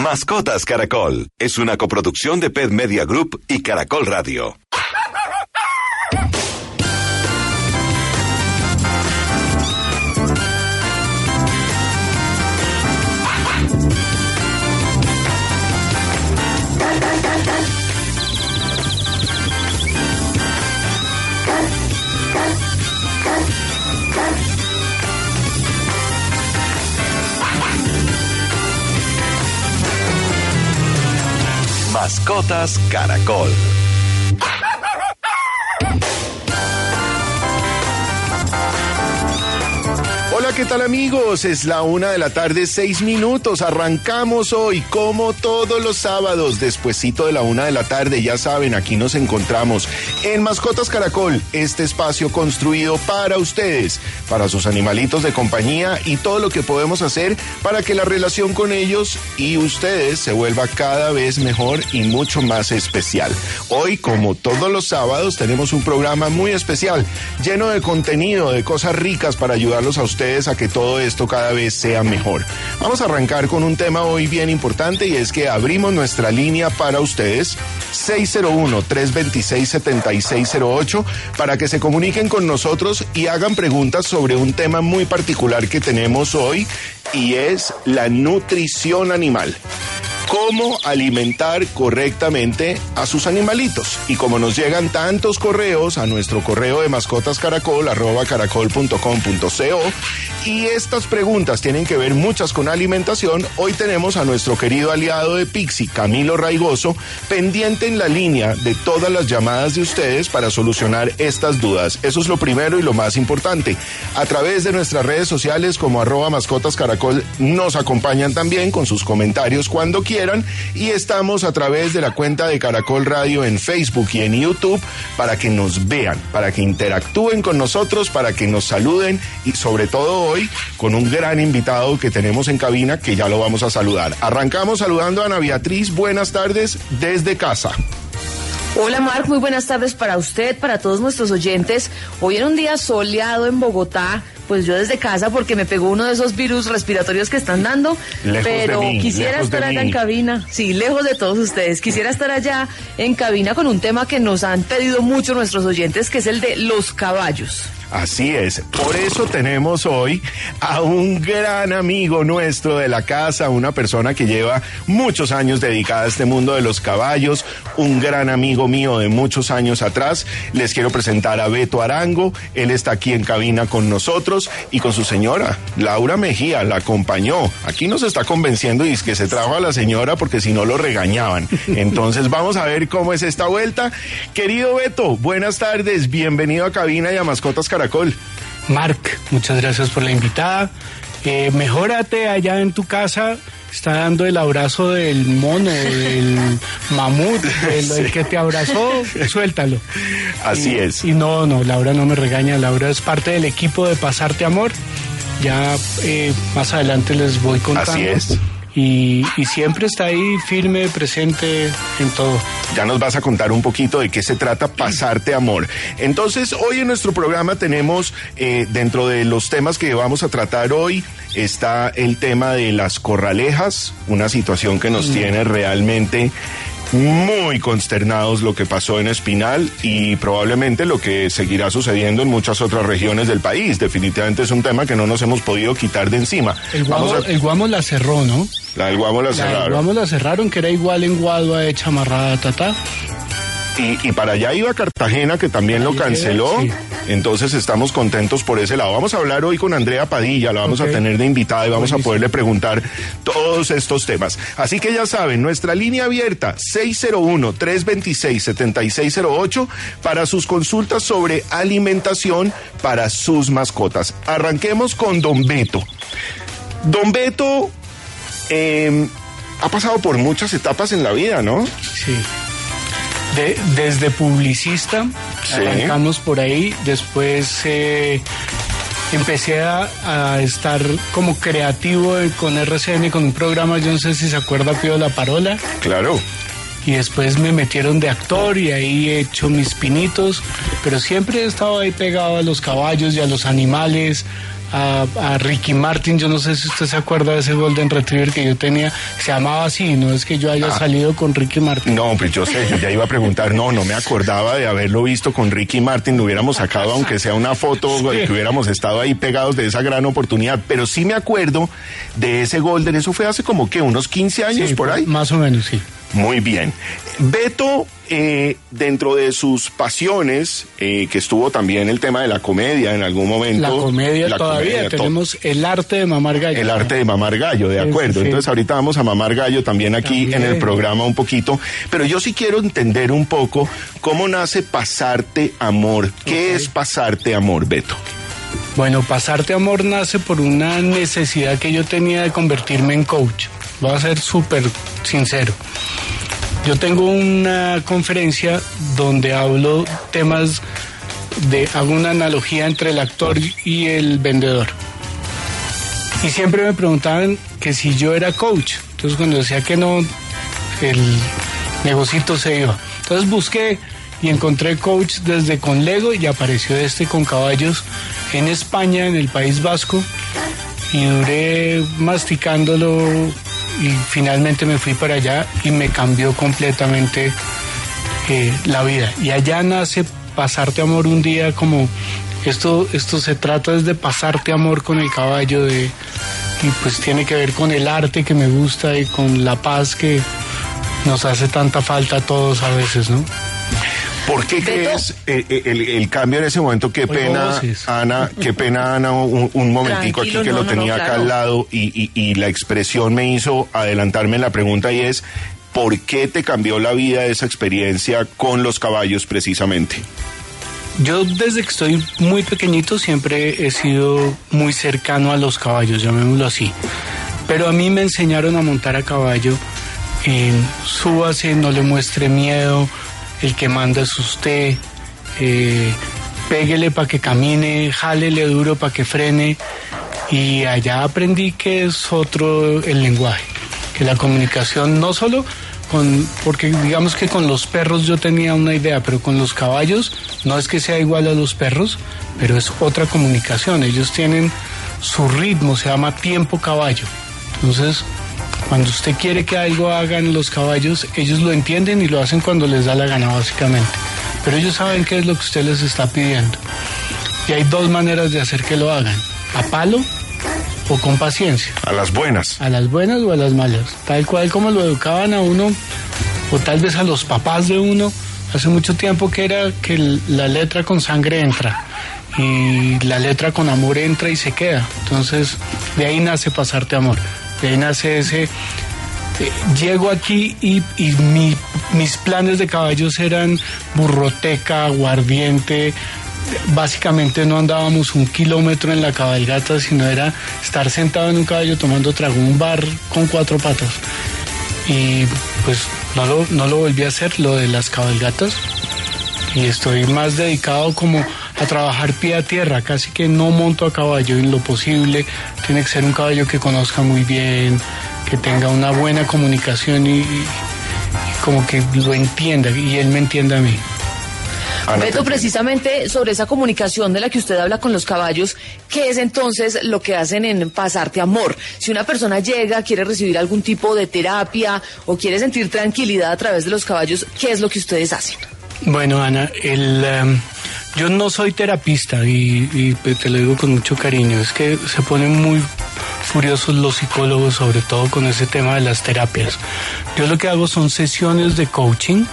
Mascotas Caracol es una coproducción de Pet Media Group y Caracol Radio. Mascotas Caracol. ¿Qué tal amigos? Es la una de la tarde, seis minutos. Arrancamos hoy, como todos los sábados, despuesito de la una de la tarde. Ya saben, aquí nos encontramos en Mascotas Caracol, este espacio construido para ustedes, para sus animalitos de compañía y todo lo que podemos hacer para que la relación con ellos y ustedes se vuelva cada vez mejor y mucho más especial. Hoy, como todos los sábados, tenemos un programa muy especial, lleno de contenido, de cosas ricas para ayudarlos a ustedes que todo esto cada vez sea mejor. Vamos a arrancar con un tema hoy bien importante y es que abrimos nuestra línea para ustedes 601-326-7608 para que se comuniquen con nosotros y hagan preguntas sobre un tema muy particular que tenemos hoy y es la nutrición animal cómo alimentar correctamente a sus animalitos. Y como nos llegan tantos correos a nuestro correo de mascotas caracol, arroba caracol.com.co, y estas preguntas tienen que ver muchas con alimentación, hoy tenemos a nuestro querido aliado de Pixi, Camilo Raigoso, pendiente en la línea de todas las llamadas de ustedes para solucionar estas dudas. Eso es lo primero y lo más importante. A través de nuestras redes sociales como arroba mascotas caracol nos acompañan también con sus comentarios cuando quieran y estamos a través de la cuenta de Caracol Radio en Facebook y en YouTube para que nos vean, para que interactúen con nosotros, para que nos saluden y sobre todo hoy con un gran invitado que tenemos en cabina que ya lo vamos a saludar. Arrancamos saludando a Ana Beatriz, buenas tardes desde casa. Hola Marc, muy buenas tardes para usted, para todos nuestros oyentes. Hoy en un día soleado en Bogotá, pues yo desde casa porque me pegó uno de esos virus respiratorios que están dando, pero quisiera estar allá en cabina, sí, lejos de todos ustedes, quisiera estar allá en cabina con un tema que nos han pedido mucho nuestros oyentes, que es el de los caballos. Así es, por eso tenemos hoy a un gran amigo nuestro de la casa, una persona que lleva muchos años dedicada a este mundo de los caballos, un gran amigo mío de muchos años atrás. Les quiero presentar a Beto Arango, él está aquí en cabina con nosotros y con su señora, Laura Mejía, la acompañó. Aquí nos está convenciendo y es que se trajo a la señora porque si no lo regañaban. Entonces vamos a ver cómo es esta vuelta. Querido Beto, buenas tardes, bienvenido a cabina y a Mascotas Caracol. Marc, muchas gracias por la invitada. Eh, mejórate allá en tu casa. Está dando el abrazo del mono, del mamut, del, que te abrazó, suéltalo. Así es. Y no, no, Laura no me regaña. Laura es parte del equipo de Pasarte Amor. Ya eh, más adelante les voy contando. Así es y, siempre está ahí firme, presente en todo. Ya nos vas a contar un poquito de qué se trata Pasarte Amor. Entonces, hoy en nuestro programa tenemos, eh, dentro de los temas que vamos a tratar hoy, está el tema de las corralejas, una situación que nos mm. tiene realmente muy consternados lo que pasó en Espinal y probablemente lo que seguirá sucediendo en muchas otras regiones del país. Definitivamente es un tema que no nos hemos podido quitar de encima. El Guamo, la cerró, ¿no? La del Guamo la, cerraron. El Guamo la cerraron, que era igual en Guadua hecha amarrada, tata. Y, para allá iba Cartagena, que también lo canceló. Entonces estamos contentos por ese lado. Vamos a hablar hoy con Andrea Padilla, la vamos a tener de invitada y vamos a poderle preguntar todos estos temas. Así que ya saben, nuestra línea abierta 601-326-7608 para sus consultas sobre alimentación para sus mascotas. Arranquemos con Don Beto. Don Beto, eh, ha pasado por muchas etapas en la vida, ¿no? Sí. Desde publicista, arrancamos por ahí, después eh, empecé a, estar como creativo con RCN, con un programa, yo no sé si se acuerda, Pío La Parola. Claro. Y después me metieron de actor y ahí he hecho mis pinitos, pero siempre he estado ahí pegado a los caballos y a los animales, a, Ricky Martin. Yo no sé si usted se acuerda de ese Golden Retriever que yo tenía, se llamaba así, no es que yo haya ah. salido con Ricky Martin. No, pues yo sé, yo ya iba a preguntar, no, no me acordaba de haberlo visto con Ricky Martin, lo hubiéramos sacado aunque sea una foto, que hubiéramos estado ahí pegados de esa gran oportunidad, pero sí me acuerdo de ese Golden, eso fue hace como que unos 15 años por ahí. Más o menos, sí. Muy bien. Beto, eh, dentro de sus pasiones, eh, que estuvo también el tema de la comedia en algún momento. La comedia todavía, tenemos el arte de mamar gallo. El arte de mamar gallo, de acuerdo. Entonces ahorita vamos a mamar gallo también aquí en el programa un poquito. Pero yo sí quiero entender un poco cómo nace Pasarte Amor. ¿Qué es Pasarte Amor, Beto? Bueno, Pasarte Amor nace por una necesidad que yo tenía de convertirme en coach. Voy a ser súper sincero. Yo tengo una conferencia donde hablo temas de, hago una analogía entre el actor y el vendedor. Y siempre me preguntaban que si yo era coach. Entonces cuando decía que no, el negocito se iba. Entonces busqué y encontré coach desde con Lego y apareció este con caballos en España, en el País Vasco. Y duré masticándolo y finalmente me fui para allá y me cambió completamente eh, la vida. Y allá nace pasarte amor un día como esto, esto se trata es de pasarte amor con el caballo de, y pues tiene que ver con el arte que me gusta y con la paz que nos hace tanta falta a todos a veces, ¿no? ¿Por qué crees eh, eh, el, cambio en ese momento? Qué pena, Ana, qué pena, Ana, un, momentico aquí que lo tenía acá al lado y, y, la expresión me hizo adelantarme en la pregunta y es, ¿por qué te cambió la vida esa experiencia con los caballos precisamente? Yo desde que estoy muy pequeñito siempre he sido muy cercano a los caballos, llamémoslo así. Pero a mí me enseñaron a montar a caballo. en súbase, no le muestre miedo, el que manda es usted, eh, péguele para que camine, jálele duro para que frene. Y allá aprendí que es otro el lenguaje, que la comunicación no solo con, porque digamos que con los perros yo tenía una idea, pero con los caballos no es que sea igual a los perros, pero es otra comunicación. Ellos tienen su ritmo, se llama tiempo caballo. Entonces, cuando usted quiere que algo hagan los caballos, ellos lo entienden y lo hacen cuando les da la gana, básicamente. Pero ellos saben qué es lo que usted les está pidiendo. Y hay dos maneras de hacer que lo hagan. A palo o con paciencia. A las buenas. A las buenas o a las malas. Tal cual como lo educaban a uno, o tal vez a los papás de uno, hace mucho tiempo que era que la letra con sangre entra y la letra con amor entra y se queda. Entonces, de ahí nace pasarte amor nace ese... Eh, llego aquí y, mis planes de caballos eran burroteca, aguardiente, básicamente no andábamos un kilómetro en la cabalgata, sino era estar sentado en un caballo tomando trago, un bar con cuatro patas. Y pues no lo volví a hacer, lo de las cabalgatas. Y estoy más dedicado como a trabajar pie a tierra, casi que no monto a caballo en lo posible, tiene que ser un caballo que conozca muy bien, que tenga una buena comunicación y, como que lo entienda y él me entienda a mí. Beto, precisamente sobre esa comunicación de la que usted habla con los caballos, ¿qué es entonces lo que hacen en Pasarte Amor? Si una persona llega, quiere recibir algún tipo de terapia o quiere sentir tranquilidad a través de los caballos, ¿qué es lo que ustedes hacen? Bueno, Ana, el, em, yo no soy terapista y, te lo digo con mucho cariño, es que se ponen muy furiosos los psicólogos, sobre todo con ese tema de las terapias. Yo lo que hago son sesiones de coaching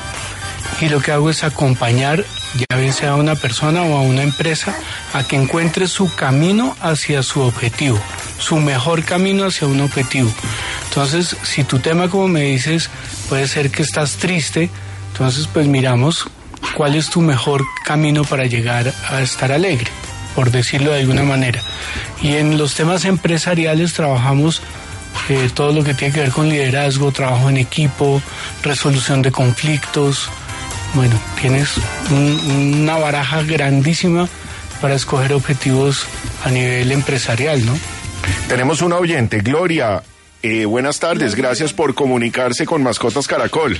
y lo que hago es acompañar, ya bien sea a una persona o a una empresa, a que encuentre su camino hacia su objetivo, su mejor camino hacia un objetivo. Entonces, si tu tema, como me dices, puede ser que estás triste, entonces pues miramos cuál es tu mejor camino para llegar a estar alegre, por decirlo de alguna manera. Y en los temas empresariales trabajamos eh, todo lo que tiene que ver con liderazgo, trabajo en equipo, resolución de conflictos. Bueno, tienes una baraja grandísima para escoger objetivos a nivel empresarial, ¿no? Tenemos una oyente, Gloria. Eh, buenas tardes, gracias por comunicarse con Mascotas Caracol.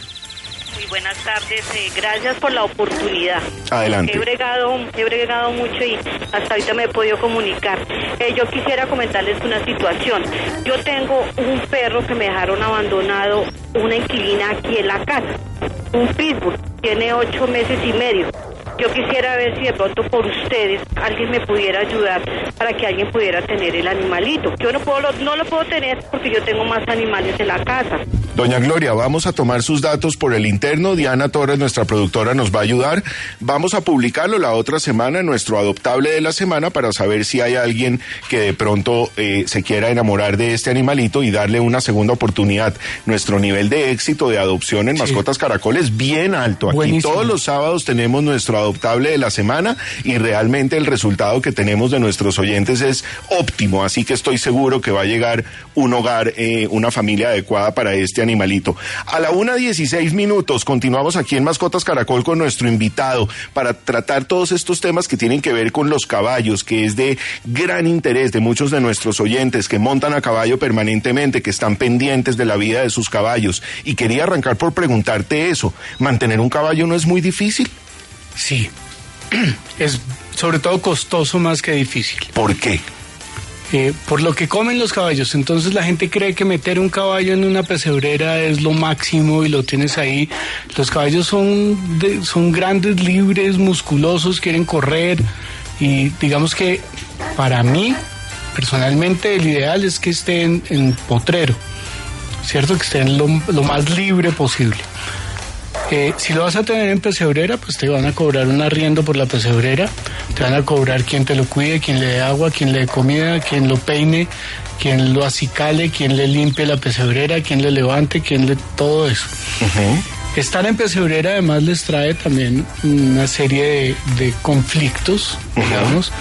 Buenas tardes, eh, gracias por la oportunidad. Adelante. He bregado, he bregado mucho y hasta ahorita me he podido comunicar. Eh, yo quisiera comentarles una situación. Yo tengo un perro que me dejaron abandonado, una inquilina aquí en la casa, un pitbull, tiene ocho meses y medio. Yo quisiera ver si de pronto por ustedes alguien me pudiera ayudar para que alguien pudiera tener el animalito. Yo no puedo, no lo puedo tener porque yo tengo más animales en la casa. Doña Gloria, vamos a tomar sus datos por el interno. Diana Torres, nuestra productora, nos va a ayudar. Vamos a publicarlo la otra semana nuestro adoptable de la semana para saber si hay alguien que de pronto eh, se quiera enamorar de este animalito y darle una segunda oportunidad. Nuestro nivel de éxito de adopción en Mascotas Caracol es bien alto. Aquí todos los sábados tenemos nuestro de la semana y realmente el resultado que tenemos de nuestros oyentes es óptimo. Así que estoy seguro que va a llegar un hogar, eh, una familia adecuada para este animalito. A la una dieciséis minutos continuamos aquí en Mascotas Caracol con nuestro invitado para tratar todos estos temas que tienen que ver con los caballos, que es de gran interés de muchos de nuestros oyentes que montan a caballo permanentemente, que están pendientes de la vida de sus caballos. Y quería arrancar por preguntarte eso. ¿Mantener un caballo no es muy difícil? Sí, es sobre todo costoso más que difícil. ¿Por qué? Eh, por lo que comen los caballos. Entonces la gente cree que meter un caballo en una pesebrera es lo máximo y lo tienes ahí. Los caballos son, son grandes, libres, musculosos, quieren correr y digamos que para mí, personalmente, el ideal es que estén en potrero, ¿cierto? Que estén lo, lo más libre posible. Eh, si lo vas a tener en pesebrera, pues te van a cobrar un arriendo por la pesebrera, te van a cobrar quien te lo cuide, quien le dé agua, quien le dé comida, quien lo peine, quien lo acicale, quien le limpie la pesebrera, quien le levante, quien le... todo eso. Estar en pesebrera además les trae también una serie de, conflictos, digamos,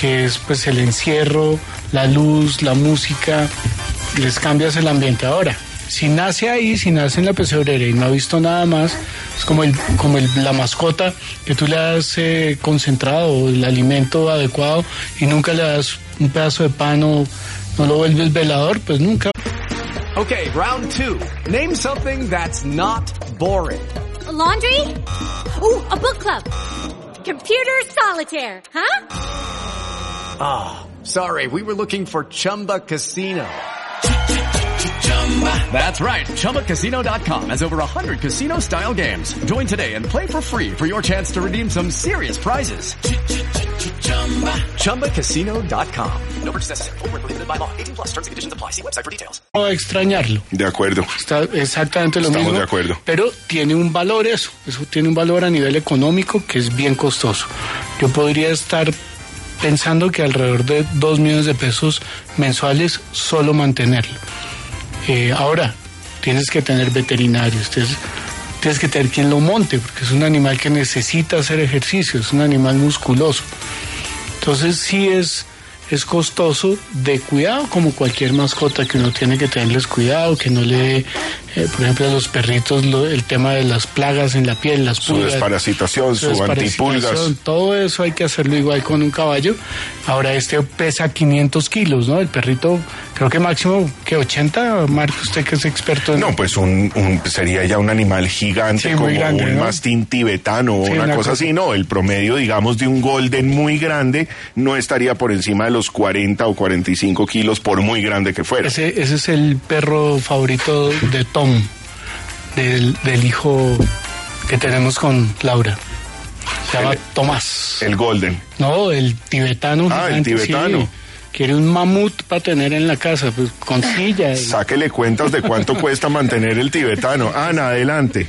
que es pues el encierro, la luz, la música, les cambias el ambiente. Ahora si nace ahí, si nace en la pesebrera y no ha visto nada más, es como, el, como el, la mascota que tú le has eh, concentrado el alimento adecuado y nunca le das un pedazo de pan o no lo vuelves velador, pues nunca. Okay, round two. Name something that's not boring. A laundry? Ooh, a book club. Computer solitaire, huh? Ah, oh, sorry, we were looking for Chumba Casino. That's right. ChumbaCasino.com has over 100 casino style games. Join today and play for free for your chance to redeem some serious prizes. ChumbaCasino.com. No purchase necessary. Full prohibited by law. 18 plus terms and conditions apply. See website for details. No extrañarlo. De acuerdo. Está exactamente lo Estamos mismo. de acuerdo. Pero tiene un valor eso. Eso tiene un valor a nivel económico que es bien costoso. Yo podría estar pensando que alrededor de 2 millones de pesos mensuales solo mantenerlo. Eh, ahora, tienes que tener veterinarios, tienes, tienes, que tener quien lo monte, porque es un animal que necesita hacer ejercicio, es un animal musculoso. Entonces sí es, es costoso de cuidado, como cualquier mascota que uno tiene que tenerles cuidado, que no le, eh, por ejemplo, los perritos lo, el tema de las plagas en la piel, las pulgas. Su desparasitación, su, su antipulgas. Todo eso hay que hacerlo igual con un caballo. Ahora este pesa 500 kilos, ¿no? El perrito creo que máximo que 80, Marco, usted que es experto en... No, pues un, un sería ya un animal gigante Sí, como grande, un ¿no? mastín tibetano o Sí, una, cosa- así, no, el promedio digamos de un golden muy grande no estaría por encima de los 40 o 45 kilos por muy grande que fuera. Ese, ese es el perro favorito de Tom, del, del hijo que tenemos con Laura. Se llama El- Tomás. El golden. No, el tibetano. Ah, el gigante, sí. tibetano. Quiere un mamut para tener en la casa, pues con silla. y- Sáquele cuentas de cuánto cuesta mantener el tibetano. Ana, adelante.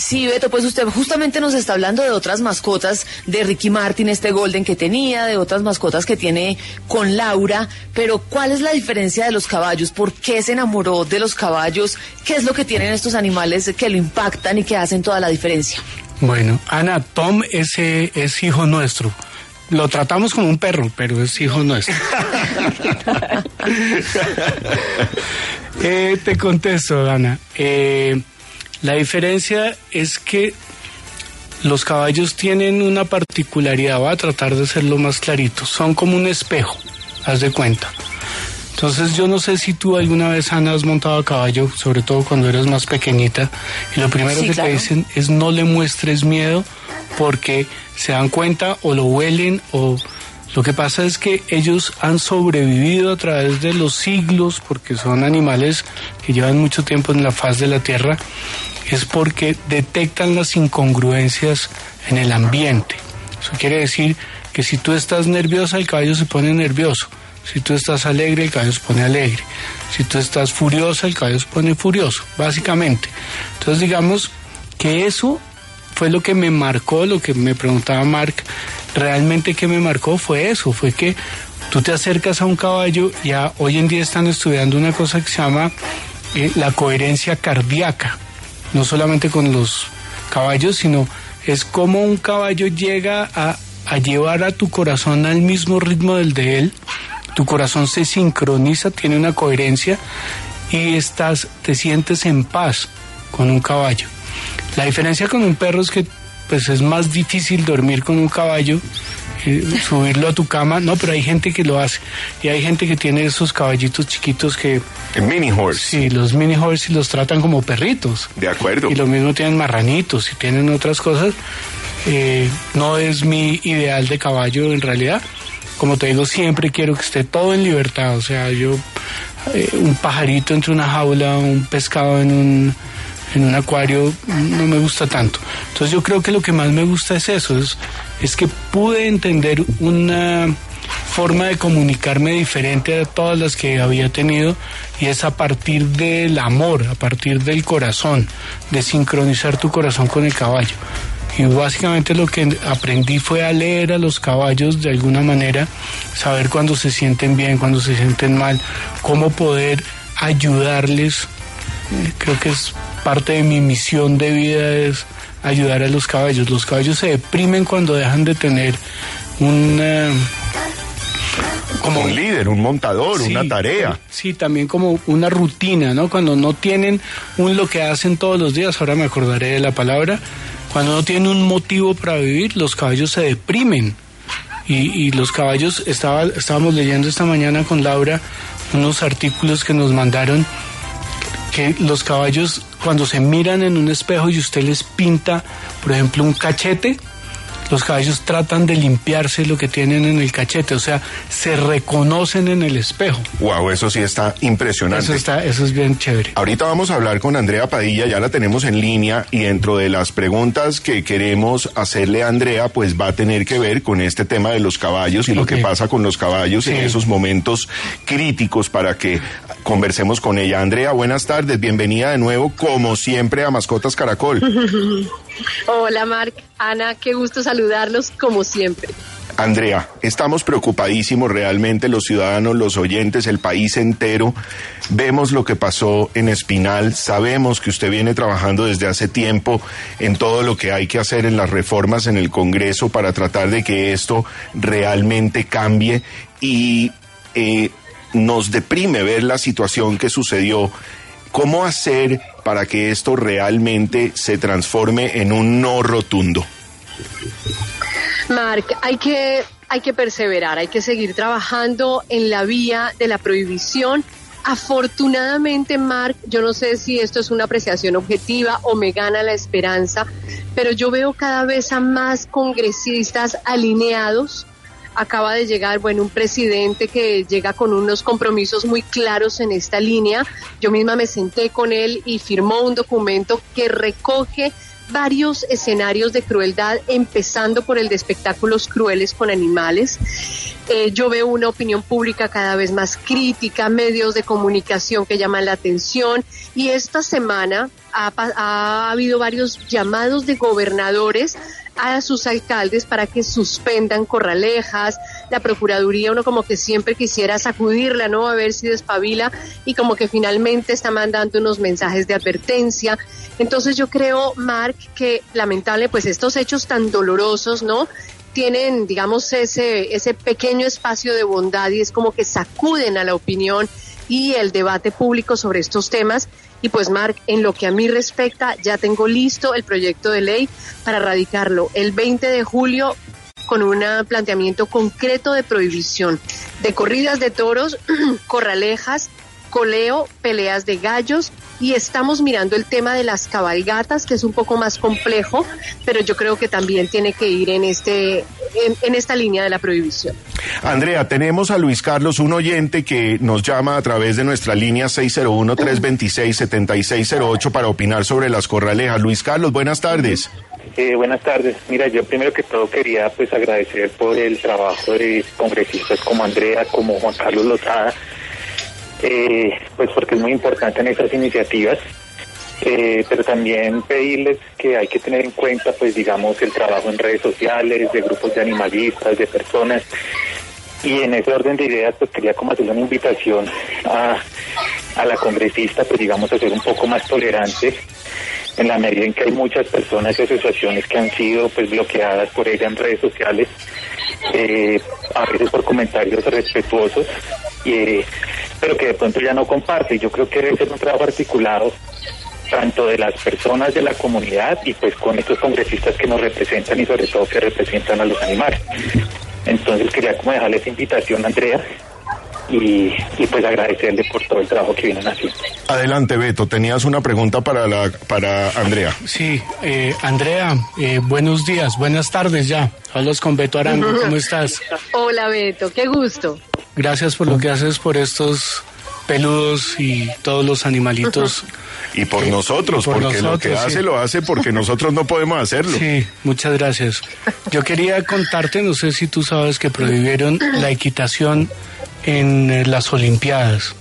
Sí, Beto, pues usted justamente nos está hablando de otras mascotas, de Ricky Martin, este Golden que tenía, de otras mascotas que tiene con Laura, pero ¿cuál es la diferencia de los caballos? ¿Por qué se enamoró de los caballos? ¿Qué es lo que tienen estos animales que lo impactan y que hacen toda la diferencia? Bueno, Ana, Tom ese es hijo nuestro. lo tratamos como un perro, pero es hijo nuestro. Eh, te contesto, Ana. Eh, la diferencia es que los caballos tienen una particularidad, voy a tratar de hacerlo más clarito, son como un espejo, haz de cuenta. Entonces yo no sé si tú alguna vez, Ana, has montado a caballo, sobre todo cuando eres más pequeñita, y lo primero Sí, que claro. te dicen es no le muestres miedo porque se dan cuenta o lo huelen o lo que pasa es que ellos han sobrevivido a través de los siglos porque son animales que llevan mucho tiempo en la faz de la tierra, es porque detectan las incongruencias en el ambiente. Eso quiere decir que si tú estás nerviosa, el caballo se pone nervioso. Si tú estás alegre, el caballo se pone alegre. Si tú estás furiosa, el caballo se pone furioso, básicamente. Entonces digamos que eso fue lo que me marcó, lo que me preguntaba Mark, realmente que me marcó fue eso, fue que tú te acercas a un caballo, ya hoy en día están estudiando una cosa que se llama eh, la coherencia cardíaca, no solamente con los caballos, sino es como un caballo llega a, a llevar a tu corazón al mismo ritmo del de él, tu corazón se sincroniza, tiene una coherencia y estás, te sientes en paz con un caballo. La diferencia con un perro es que pues es más difícil dormir con un caballo, eh, subirlo a tu cama, no, pero hay gente que lo hace y hay gente que tiene esos caballitos chiquitos que El mini horse. sí, los mini horse y los tratan como perritos. De acuerdo. Y lo mismo tienen marranitos y tienen otras cosas. Eh, no es mi ideal de caballo en realidad. Como te digo, siempre quiero que esté todo en libertad. O sea, yo, eh, un pajarito entre una jaula, un pescado en un, en un acuario, no me gusta tanto. Entonces yo creo que lo que más me gusta es eso, es, es que pude entender una forma de comunicarme diferente a todas las que había tenido y es a partir del amor, a partir del corazón, de sincronizar tu corazón con el caballo. Y básicamente lo que aprendí fue a leer a los caballos de alguna manera, saber cuándo se sienten bien, cuándo se sienten mal, cómo poder ayudarles. Eh, Creo que es parte de mi misión de vida es ayudar a los caballos. Los caballos se deprimen cuando dejan de tener una Como un líder, un montador, Sí, una tarea. Sí, también como una rutina, ¿no? Cuando no tienen un lo que hacen todos los días, ahora me acordaré de la palabra, cuando no tienen un motivo para vivir, los caballos se deprimen. Y, y los caballos, estaba, estábamos leyendo esta mañana con Laura unos artículos que nos mandaron que los caballos cuando se miran en un espejo y usted les pinta, por ejemplo, un cachete, los caballos tratan de limpiarse lo que tienen en el cachete, o sea, se reconocen en el espejo. Wow, eso sí está impresionante. Eso está, eso es bien chévere. Ahorita vamos a hablar con Andrea Padilla, ya la tenemos en línea y dentro de las preguntas que queremos hacerle a Andrea, pues va a tener que ver con este tema de los caballos y lo que pasa con los caballos en esos momentos críticos para que conversemos con ella. Andrea, buenas tardes, bienvenida de nuevo, como siempre, a Mascotas Caracol. Hola Marc, Ana, qué gusto saludarlos como siempre. Andrea, estamos preocupadísimos realmente los ciudadanos, los oyentes, el país entero. Vemos lo que pasó en Espinal, sabemos que usted viene trabajando desde hace tiempo en todo lo que hay que hacer en las reformas en el Congreso para tratar de que esto realmente cambie y eh, nos deprime ver la situación que sucedió. ¿Cómo hacer para que esto realmente se transforme en un no rotundo? Marc, hay que, hay que perseverar, hay que seguir trabajando en la vía de la prohibición. Afortunadamente, Marc, yo no sé si esto es una apreciación objetiva o me gana la esperanza, pero yo veo cada vez a más congresistas alineados. Acaba de llegar, bueno, un presidente que llega con unos compromisos muy claros en esta línea. Yo misma me senté con él y firmó un documento que recoge varios escenarios de crueldad, empezando por el de espectáculos crueles con animales. Eh, yo veo una opinión pública cada vez más crítica, medios de comunicación que llaman la atención y esta semana ha, ha habido varios llamados de gobernadores a sus alcaldes para que suspendan corralejas, la Procuraduría, uno como que siempre quisiera sacudirla, ¿no? A ver si despabila y como que finalmente está mandando unos mensajes de advertencia. Entonces yo creo, Mark, que lamentable, pues estos hechos tan dolorosos, ¿no? tienen, digamos, ese, ese pequeño espacio de bondad y es como que sacuden a la opinión y el debate público sobre estos temas. Y pues, Marc, en lo que a mí respecta, ya tengo listo el proyecto de ley para radicarlo el 20 de julio con un planteamiento concreto de prohibición de corridas de toros, corralejas, coleo, peleas de gallos y estamos mirando el tema de las cabalgatas, que es un poco más complejo, pero yo creo que también tiene que ir en este en, esta línea de la prohibición. Andrea, tenemos a Luis Carlos, un oyente que nos llama a través de nuestra línea 601-326-7608 para opinar sobre las corralejas. Luis Carlos, buenas tardes. Eh, buenas tardes. Mira, yo primero que todo quería pues agradecer por el trabajo de congresistas como Andrea, como Juan Carlos Lozada, eh, pues porque es muy importante en esas iniciativas. Eh, pero también pedirles que hay que tener en cuenta, pues digamos, el trabajo en redes sociales, de grupos de animalistas, de personas. Y en ese orden de ideas, pues quería como hacer una invitación a, a la congresista, pues digamos, a ser un poco más tolerante en la medida en que hay muchas personas y asociaciones que han sido pues bloqueadas por ella en redes sociales, eh, a veces por comentarios respetuosos, eh, pero que de pronto ya no comparte. Yo creo que debe ser un trabajo articulado tanto de las personas de la comunidad y pues con estos congresistas que nos representan y sobre todo que representan a los animales. Entonces quería como dejarle esa invitación, Andrea, y, pues agradecerle por todo el trabajo que vienen haciendo. Adelante, Beto, tenías una pregunta para, la, para Andrea. Sí, eh, Andrea, eh, buenos días, buenas tardes ya. Hablas con Beto Arango, ¿cómo estás? Hola, Beto, qué gusto. Gracias por lo que haces por estos peludos y todos los animalitos. Y por nosotros, porque lo que hace lo hace porque nosotros no podemos hacerlo. Sí, muchas gracias. Yo quería contarte, no sé si tú sabes que prohibieron la equitación en eh, las Olimpiadas.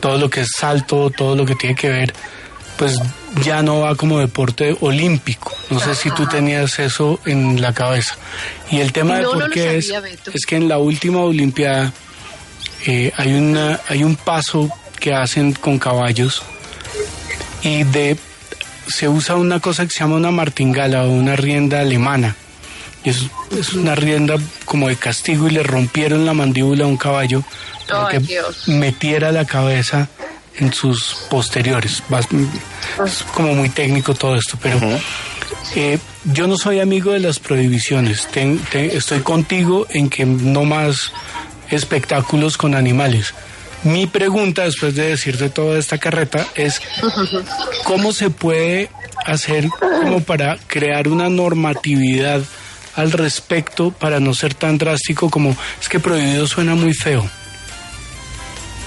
Todo lo que es salto, todo lo que tiene que ver, pues ya no va como deporte olímpico. No sé si tú tenías eso en la cabeza. Y el tema de por qué es, es que en la última Olimpiada eh, hay, una, hay un paso que hacen con caballos y de se usa una cosa que se llama una martingala o una rienda alemana es, es una rienda como de castigo y le rompieron la mandíbula a un caballo para que metiera la cabeza en sus posteriores. Es como muy técnico todo esto, pero eh, yo no soy amigo de las prohibiciones. estoy contigo en que no más espectáculos con animales. Mi pregunta, después de decirte toda esta carreta, es cómo se puede hacer como para crear una normatividad al respecto para no ser tan drástico como es que prohibido suena muy feo.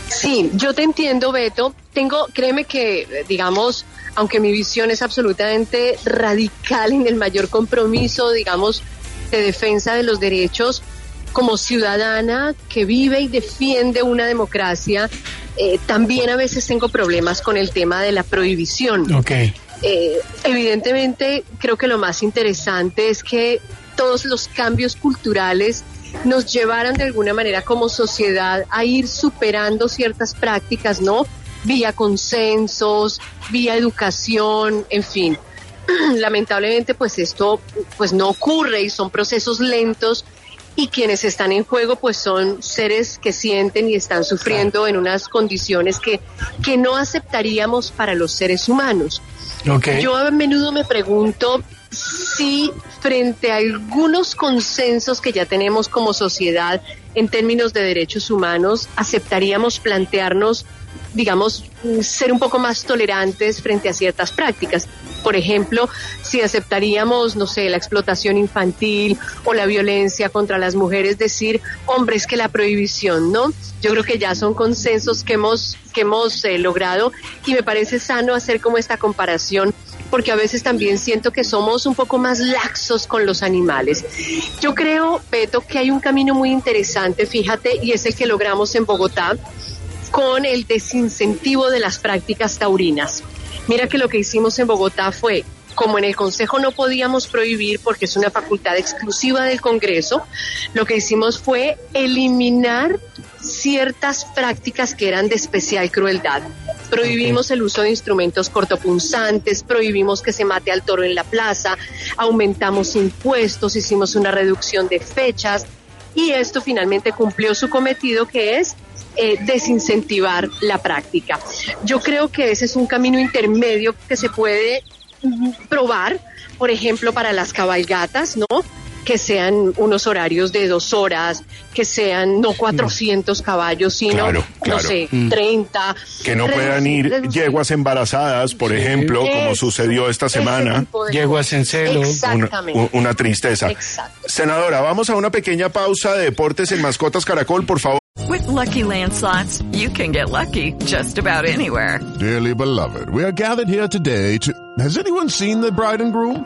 Sí, yo te entiendo, Beto. Tengo, créeme que, digamos, aunque mi visión es absolutamente radical en el mayor compromiso, digamos, de defensa de los derechos, como ciudadana que vive y defiende una democracia, eh, también a veces tengo problemas con el tema de la prohibición. Okay. Eh, evidentemente, creo que lo más interesante es que todos los cambios culturales nos llevaran de alguna manera como sociedad a ir superando ciertas prácticas, ¿no? Vía consensos, vía educación, en fin. Lamentablemente, pues esto pues no ocurre y son procesos lentos y quienes están en juego pues son seres que sienten y están sufriendo en unas condiciones que, que no aceptaríamos para los seres humanos. Yo a menudo me pregunto si frente a algunos consensos que ya tenemos como sociedad en términos de derechos humanos, aceptaríamos plantearnos, digamos, ser un poco más tolerantes frente a ciertas prácticas. Por ejemplo, si aceptaríamos, no sé, la explotación infantil o la violencia contra las mujeres, decir, hombre, es que la prohibición, ¿no? Yo creo que ya son consensos que hemos, que hemos eh, logrado y me parece sano hacer como esta comparación porque a veces también siento que somos un poco más laxos con los animales. Yo creo, Beto, que hay un camino muy interesante, fíjate, y es el que logramos en Bogotá con el desincentivo de las prácticas taurinas. Mira que lo que hicimos en Bogotá fue como en el Consejo no podíamos prohibir porque es una facultad exclusiva del Congreso, lo que hicimos fue eliminar ciertas prácticas que eran de especial crueldad. Prohibimos el uso de instrumentos cortopunzantes, prohibimos que se mate al toro en la plaza, aumentamos impuestos, hicimos una reducción de fechas y esto finalmente cumplió su cometido que es eh, desincentivar la práctica. Yo creo que ese es un camino intermedio que se puede mm, probar, por ejemplo, para las cabalgatas, ¿no? Que sean unos horarios de dos horas, que sean no 400 caballos, sino, Claro, no claro. sé, Mm. 30. Que no puedan ir Reducir- yeguas embarazadas, por ejemplo, como Eso, sucedió esta semana. Yeguas en celo. Una, Exactamente. u- una tristeza. Exacto. Senadora, vamos a una pequeña pausa de deportes en Mascotas Caracol, por favor. With Lucky Land slots, you can get lucky just about anywhere. Dearly beloved, we are gathered here today to. Has anyone seen the bride and groom?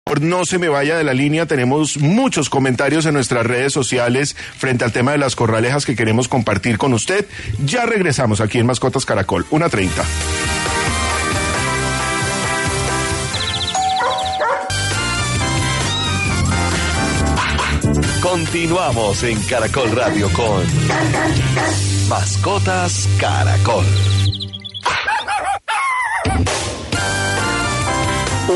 No se me vaya de la línea, tenemos muchos comentarios en nuestras redes sociales frente al tema de las corralejas que queremos compartir con usted. Ya regresamos aquí en Mascotas Caracol, una treinta. Continuamos en Caracol Radio con Mascotas Caracol.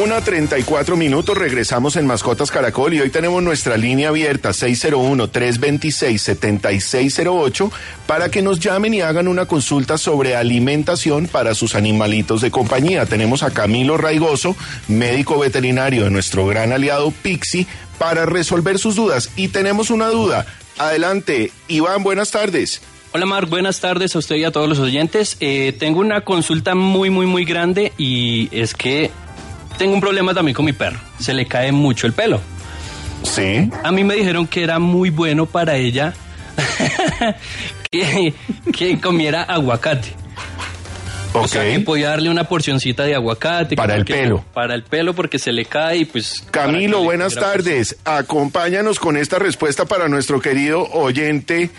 Una 34 minutos, regresamos en Mascotas Caracol y hoy tenemos nuestra línea abierta 601-326-7608 para que nos llamen y hagan una consulta sobre alimentación para sus animalitos de compañía. Tenemos a Camilo Raigoso, médico veterinario de nuestro gran aliado Pixi, para resolver sus dudas. Y tenemos una duda. Adelante, Iván, buenas tardes. Hola Marc, buenas tardes a usted y a todos los oyentes. Eh, tengo una consulta muy, muy, muy grande y es que tengo un problema también con mi perro. Se le cae mucho el pelo. Sí. A mí me dijeron que era muy bueno para ella que, que comiera aguacate. O sea, que podía darle una porcioncita de aguacate. Para el pelo. Para el pelo porque se le cae y pues... Camilo, buenas tardes. Acompáñanos con esta respuesta para nuestro querido oyente.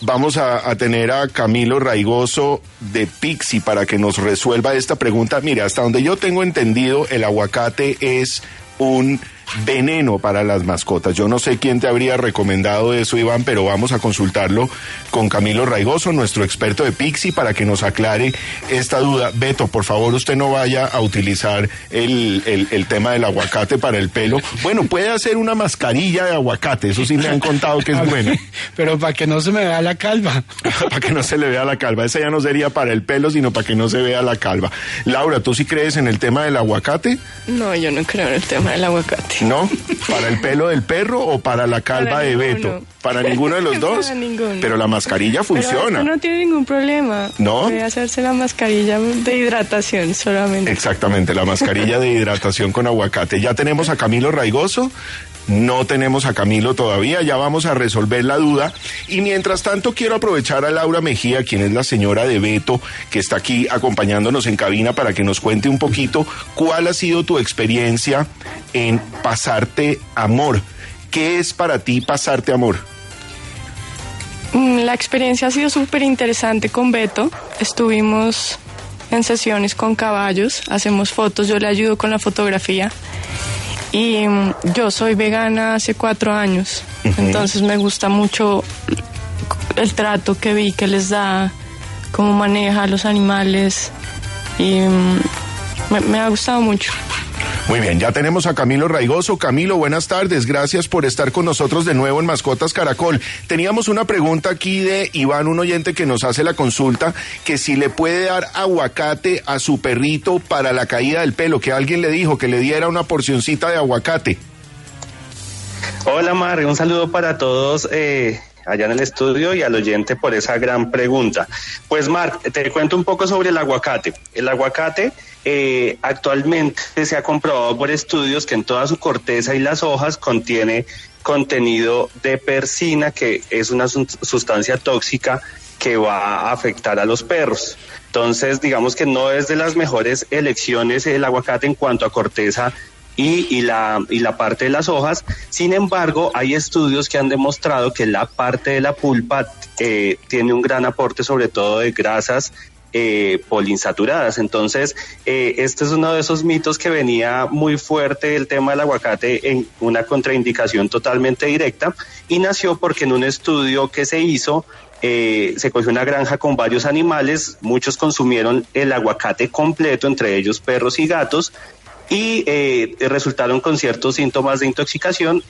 Vamos a, tener a Camilo Raigoso de Pixi para que nos resuelva esta pregunta. Mire, hasta donde yo tengo entendido, el aguacate es un veneno para las mascotas. Yo no sé quién te habría recomendado eso, Iván, pero vamos a consultarlo con Camilo Raigoso, nuestro experto de Pixi, para que nos aclare esta duda. Beto, por favor, usted no vaya a utilizar el, el- el tema del aguacate para el pelo. Bueno, puede hacer una mascarilla de aguacate, eso sí me han contado que es bueno. Pero para que no se me vea la calva. para que no se le vea la calva. Esa ya no sería para el pelo, sino para que no se vea la calva. Laura, ¿tú sí crees en el tema del aguacate? No, yo no creo en el tema del aguacate. ¿No? ¿Para el pelo del perro o para la calva Para de ninguno. Beto? ¿Para ninguno de los dos? Para ninguno. Pero la mascarilla funciona. no tiene ningún problema. ¿No? Puede hacerse la mascarilla de hidratación solamente. Exactamente, la mascarilla de hidratación con aguacate. Ya tenemos a Camilo Raigoso, no tenemos a Camilo todavía, ya vamos a resolver la duda. Y mientras tanto quiero aprovechar a Laura Mejía, quien es la señora de Beto, que está aquí acompañándonos en cabina para que nos cuente un poquito cuál ha sido tu experiencia en pasarte amor. ¿Qué es para ti pasarte amor? Mm, La experiencia ha sido súper interesante con Beto. Estuvimos en sesiones con caballos, hacemos fotos, yo le ayudo con la fotografía. Y yo soy vegana hace cuatro años, entonces me gusta mucho el trato que vi que les da, cómo maneja a los animales. Y mm, me, me ha gustado mucho. Muy bien, ya tenemos a Camilo Raigoso. Camilo, buenas tardes. Gracias por estar con nosotros de nuevo en Mascotas Caracol. Teníamos una pregunta aquí de Iván, un oyente que nos hace la consulta, que si le puede dar aguacate a su perrito para la caída del pelo, que alguien le dijo que le diera una porcioncita de aguacate. Hola Mar, un saludo para todos eh, allá en el estudio y al oyente por esa gran pregunta. Pues Mar, te cuento un poco sobre el aguacate. El aguacate eh, actualmente se ha comprobado por estudios que en toda su corteza y las hojas contiene contenido de persina, que es una sustancia tóxica que va a afectar a los perros. Entonces, digamos que no es de las mejores elecciones el aguacate en cuanto a corteza y, la, parte de las hojas. Sin embargo, hay estudios que han demostrado que la parte de la pulpa eh, tiene un gran aporte, sobre todo de grasas eh, poliinsaturadas. Entonces, eh, este es uno de esos mitos que venía muy fuerte el tema del aguacate en una contraindicación totalmente directa y nació porque en un estudio que se hizo eh, se cogió una granja con varios animales, muchos consumieron el aguacate completo, entre ellos perros y gatos, y eh, resultaron con ciertos síntomas de intoxicación.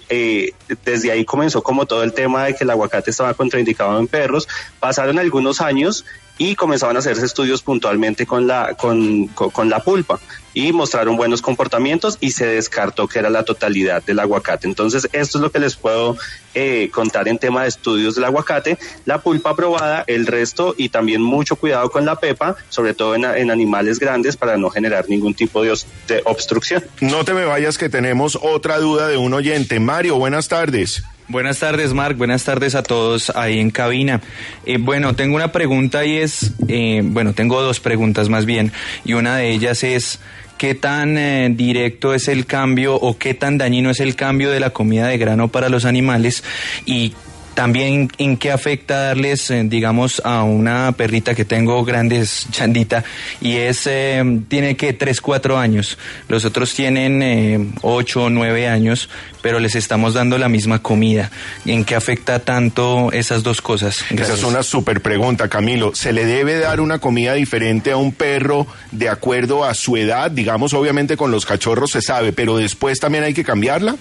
Desde ahí comenzó como todo el tema de que el aguacate estaba contraindicado en perros. Pasaron algunos años y comenzaban a hacerse estudios puntualmente con la, con, con, la pulpa y mostraron buenos comportamientos y se descartó que era la totalidad del aguacate. Entonces, esto es lo que les puedo eh, contar en tema de estudios del aguacate. La pulpa aprobada, el resto y también mucho cuidado con la pepa, sobre todo en, en animales grandes para no generar ningún tipo de, de obstrucción. No te me vayas que tenemos otra duda de un oyente. Mario, buenas tardes. Buenas tardes, Marc. Buenas tardes a todos ahí en cabina. Eh, bueno, tengo una pregunta y es, eh, bueno, tengo dos preguntas más bien, y una de ellas es, ¿qué tan eh, directo es el cambio o qué tan dañino es el cambio de la comida de grano para los animales? Y también en qué afecta darles, eh, digamos, a una perrita que tengo grandes, Chandita, y es, eh, tiene que 3, 4 años. Los otros tienen eh, 8 o 9 años, pero les estamos dando la misma comida. ¿En qué afecta tanto esas dos cosas? Esa es una súper pregunta, Camilo. ¿Se le debe dar una comida diferente a un perro de acuerdo a su edad? Digamos, obviamente con los cachorros se sabe, pero después también hay que cambiarla.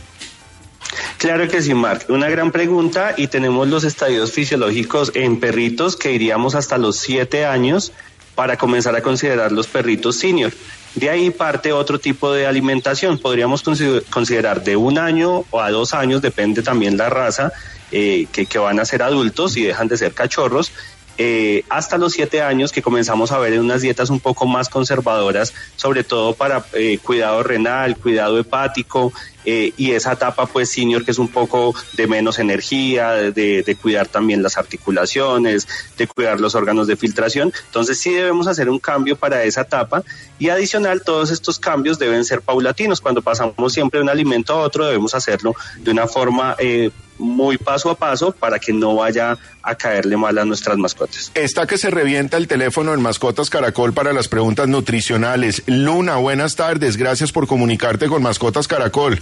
Claro que sí, Mark. Una gran pregunta y tenemos los estadios fisiológicos en perritos que iríamos hasta los siete años para comenzar a considerar los perritos senior. De ahí parte otro tipo de alimentación. Podríamos considerar de un año o a dos años, depende también la raza, eh, que, van a ser adultos y dejan de ser cachorros. Eh, hasta los siete años que comenzamos a ver en unas dietas un poco más conservadoras, sobre todo para eh, cuidado renal, cuidado hepático eh, y esa etapa pues senior que es un poco de menos energía, de, cuidar también las articulaciones, de cuidar los órganos de filtración. Entonces sí debemos hacer un cambio para esa etapa y adicional todos estos cambios deben ser paulatinos. Cuando pasamos siempre de un alimento a otro debemos hacerlo de una forma eh, muy paso a paso para que no vaya a caerle mal a nuestras mascotas. Está que se revienta el teléfono en Mascotas Caracol para las preguntas nutricionales. Luna, buenas tardes. Gracias por comunicarte con Mascotas Caracol.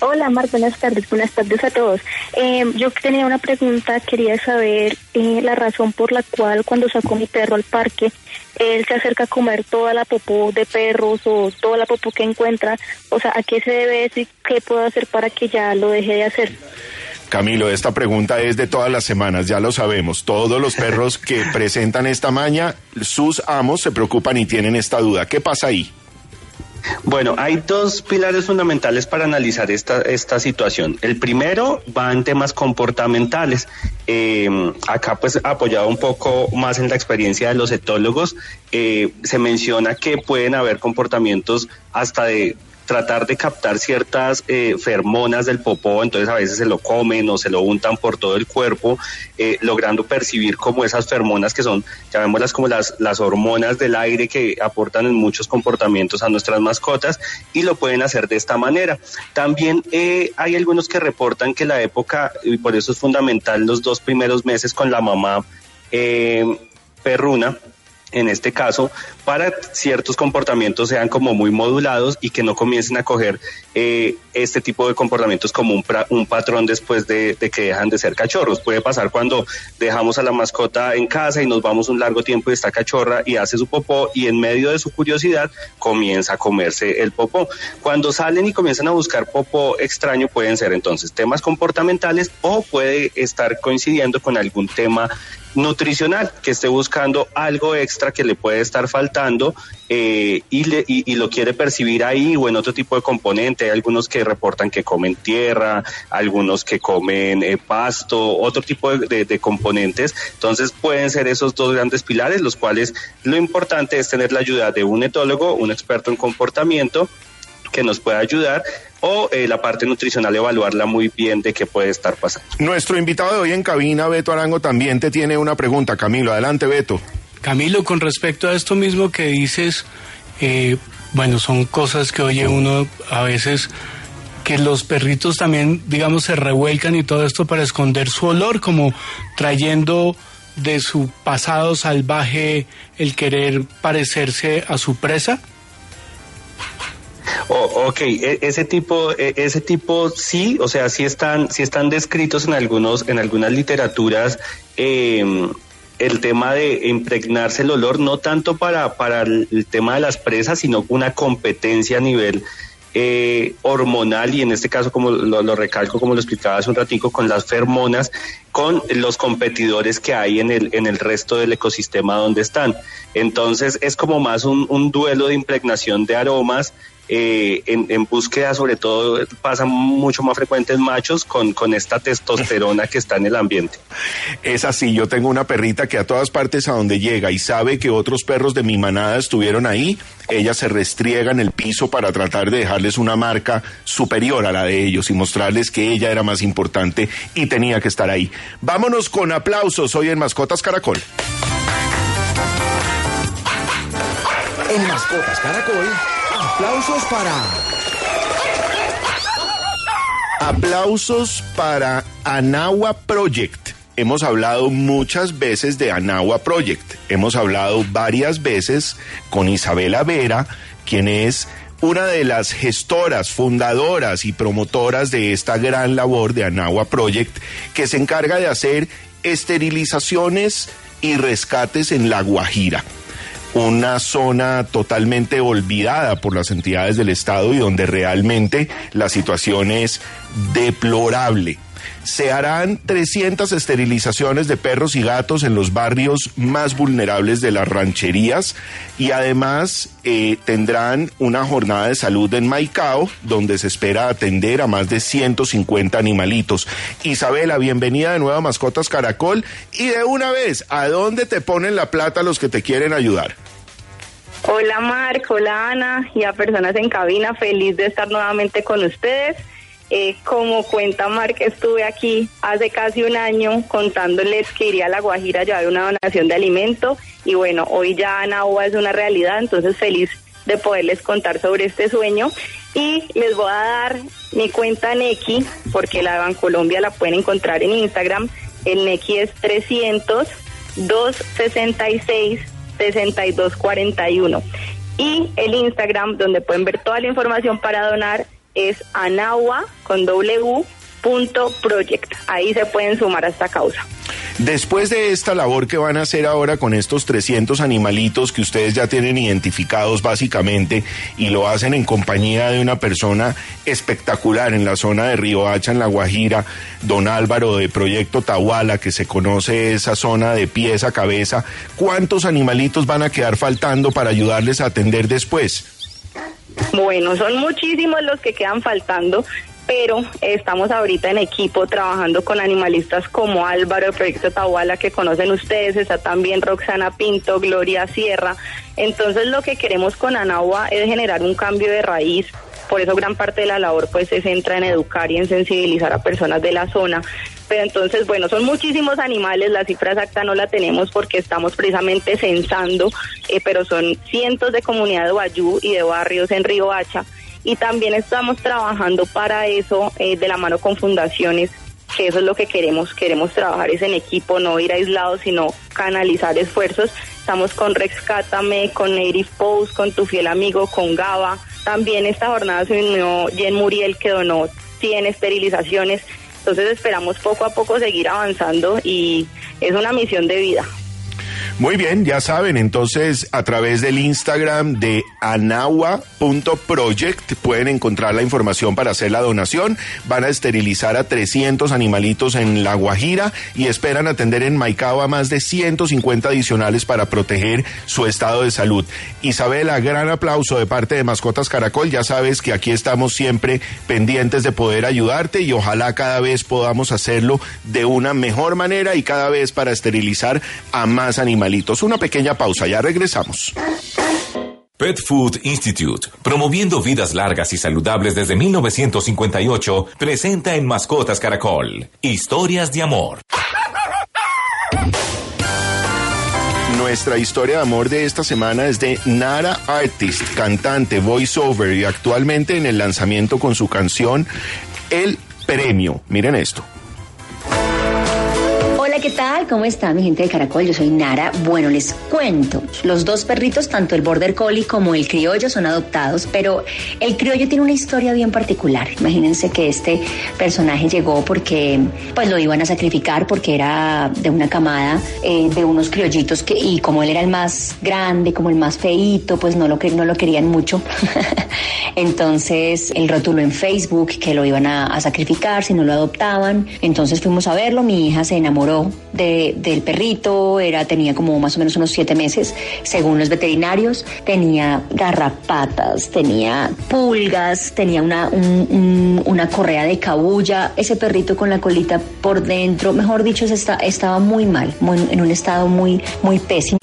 Hola, Mar, buenas tardes, buenas tardes a todos. Eh, yo tenía una pregunta, quería saber eh, la razón por la cual cuando saco mi perro al parque, él se acerca a comer toda la popó de perros o toda la popó que encuentra. O sea, ¿a qué se debe eso y qué puedo hacer para que ya lo deje de hacer? Camilo, esta pregunta es de todas las semanas, ya lo sabemos. Todos los perros que presentan esta maña, sus amos se preocupan y tienen esta duda. ¿Qué pasa ahí? Bueno, hay dos pilares fundamentales para analizar esta, esta situación. El primero va en temas comportamentales. Eh, acá pues apoyado un poco más en la experiencia de los etólogos, eh, se menciona que pueden haber comportamientos hasta de tratar de captar ciertas eh, fermonas del popó, entonces a veces se lo comen o se lo untan por todo el cuerpo, eh, logrando percibir como esas fermonas que son, llamémoslas como las, las hormonas del aire que aportan en muchos comportamientos a nuestras mascotas y lo pueden hacer de esta manera. También eh, hay algunos que reportan que la época, y por eso es fundamental los dos primeros meses con la mamá perruna, en este caso, para ciertos comportamientos sean como muy modulados y que no comiencen a coger eh, este tipo de comportamientos como un, un patrón después de, que dejan de ser cachorros. Puede pasar cuando dejamos a la mascota en casa y nos vamos un largo tiempo y está cachorra y hace su popó y en medio de su curiosidad comienza a comerse el popó. Cuando salen y comienzan a buscar popó extraño pueden ser entonces temas comportamentales o puede estar coincidiendo con algún tema nutricional, que esté buscando algo extra que le puede estar faltando eh, y, le- y- y lo quiere percibir ahí o en otro tipo de componente. Hay algunos que reportan que comen tierra, algunos que comen eh, pasto, otro tipo de- de componentes. Entonces pueden ser esos dos grandes pilares, los cuales lo importante es tener la ayuda de un etólogo, un experto en comportamiento que nos pueda ayudar o eh, la parte nutricional evaluarla muy bien de qué puede estar pasando. Nuestro invitado de hoy en cabina, Beto Arango, también te tiene una pregunta. Camilo, adelante, Beto. Camilo, con respecto a esto mismo que dices, eh, bueno, son cosas que oye uno a veces que los perritos también, digamos, se revuelcan y todo esto para esconder su olor, como trayendo de su pasado salvaje el querer parecerse a su presa. Oh, ok, e- ese tipo, e- ese tipo sí, o sea, sí están, sí están descritos en algunos, en algunas literaturas. eh, el tema de impregnarse el olor, no tanto para, para el, tema de las presas, sino una competencia a nivel eh, hormonal y en este caso, como lo, lo recalco, como lo explicaba hace un ratico, con las fermonas, con los competidores que hay en el, en el resto del ecosistema donde están. Entonces es como más un duelo de impregnación de aromas eh, en, en búsqueda, sobre todo, pasa mucho más frecuente en machos con, con esta testosterona que está en el ambiente. Es así, yo tengo una perrita que a todas partes a donde llega y sabe que otros perros de mi manada estuvieron ahí, ella se restriega en el piso para tratar de dejarles una marca superior a la de ellos y mostrarles que ella era más importante y tenía que estar ahí. Vámonos con aplausos hoy en Mascotas Caracol. En Mascotas Caracol, aplausos para... Aplausos para Anagua Project. Hemos hablado muchas veces de Anagua Project. Hemos hablado varias veces con Isabela Vera, quien es una de las gestoras, fundadoras y promotoras de esta gran labor de Anagua Project, que se encarga de hacer esterilizaciones y rescates en La Guajira una zona totalmente olvidada por las entidades del Estado y donde realmente la situación es deplorable. Se harán 300 esterilizaciones de perros y gatos en los barrios más vulnerables de las rancherías y además eh, tendrán una jornada de salud en Maicao donde se espera atender a más de 150 animalitos. Isabela, bienvenida de nuevo a Mascotas Caracol y de una vez, ¿a dónde te ponen la plata los que te quieren ayudar? Hola Marc, hola Ana y a personas en cabina, feliz de estar nuevamente con ustedes. Eh, como cuenta Marc, estuve aquí hace casi un año contándoles que iría a La Guajira a llevar una donación de alimento y bueno, hoy ya Anahua es una realidad, entonces feliz de poderles contar sobre este sueño y les voy a dar mi cuenta Neki porque la de Bancolombia la pueden encontrar en Instagram. El Neki es 300 266 6241 y el Instagram donde pueden ver toda la información para donar es anagua con w punto project. Ahí se pueden sumar a esta causa. Después de esta labor que van a hacer ahora con estos 300 animalitos que ustedes ya tienen identificados básicamente y lo hacen en compañía de una persona espectacular en la zona de Río Hacha, en La Guajira, don Álvaro de Proyecto Tahuala, que se conoce esa zona de pies a cabeza, ¿cuántos animalitos van a quedar faltando para ayudarles a atender después? Bueno, son muchísimos los que quedan faltando, pero estamos ahorita en equipo trabajando con animalistas como Álvaro de Proyecto Tahuala, que conocen ustedes, está también Roxana Pinto, Gloria Sierra. Entonces lo que queremos con Anagua es generar un cambio de raíz. Por eso gran parte de la labor pues se centra en educar y en sensibilizar a personas de la zona. Pero entonces, bueno, son muchísimos animales, la cifra exacta no la tenemos porque estamos precisamente censando, eh, pero son cientos de comunidades de Guayú y de barrios en Río Hacha y también estamos trabajando para eso eh, de la mano con fundaciones que eso es lo que queremos, queremos trabajar es en equipo, no ir aislados, sino canalizar esfuerzos. Estamos con Rex Cátame, con Native Post, con Tu Fiel Amigo, con Gaba. También esta jornada se unió Jen Muriel, que donó 100 esterilizaciones. Entonces esperamos poco a poco seguir avanzando y es una misión de vida. Muy bien, ya saben, entonces a través del Instagram de anagua.project pueden encontrar la información para hacer la donación. Van a esterilizar a 300 animalitos en La Guajira y esperan atender en Maicao a más de 150 adicionales para proteger su estado de salud. Isabela, gran aplauso de parte de Mascotas Caracol. Ya sabes que aquí estamos siempre pendientes de poder ayudarte y ojalá cada vez podamos hacerlo de una mejor manera y cada vez para esterilizar a más animalitos. Una pequeña pausa, ya regresamos. Pet Food Institute, promoviendo vidas largas y saludables desde 1958, presenta en Mascotas Caracol, Historias de Amor. Nuestra historia de amor de esta semana es de Nara Artist, cantante, voiceover y actualmente en el lanzamiento con su canción El Premio. Miren esto. ¿Qué tal? ¿Cómo está mi gente de Caracol? Yo soy Nara. Bueno, les cuento. Los dos perritos, tanto el Border Collie como el criollo, son adoptados, pero el criollo tiene una historia bien particular. Imagínense que este personaje llegó porque pues lo iban a sacrificar porque era de una camada eh, de unos criollitos que, y como él era el más grande, como el más feito, pues no lo, no lo querían mucho. Entonces él rotuló en Facebook que lo iban a, a sacrificar si no lo adoptaban. Entonces fuimos a verlo, mi hija se enamoró de, del perrito, era, tenía como más o menos unos siete meses, según los veterinarios, tenía garrapatas, tenía pulgas, tenía una, un- un- una correa de cabulla, ese perrito con la colita por dentro, mejor dicho, esta- estaba muy mal, muy- en un estado muy, muy pésimo.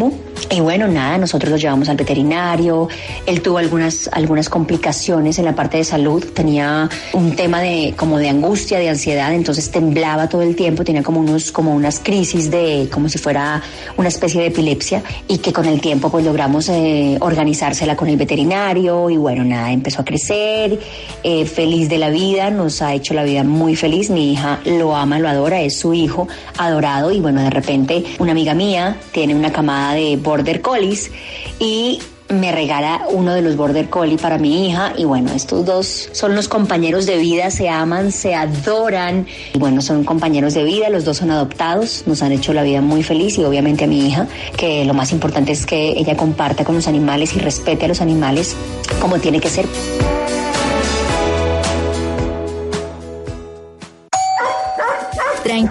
Y bueno, nada, nosotros lo llevamos al veterinario, él tuvo algunas, algunas complicaciones en la parte de salud, tenía un tema de como de angustia, de ansiedad, entonces temblaba todo el tiempo, tenía como unos, como unas crisis de, como si fuera una especie de epilepsia, y que con el tiempo pues logramos eh, organizársela con el veterinario, y bueno, nada, empezó a crecer, eh, feliz de la vida, nos ha hecho la vida muy feliz, mi hija lo ama, lo adora, es su hijo adorado, y bueno, de repente una amiga mía tiene una camada de border collies y me regala uno de los border collie para mi hija y bueno, estos dos son los compañeros de vida, se aman, se adoran y bueno, son compañeros de vida, los dos son adoptados, nos han hecho la vida muy feliz y obviamente a mi hija, que lo más importante es que ella comparta con los animales y respete a los animales como tiene que ser.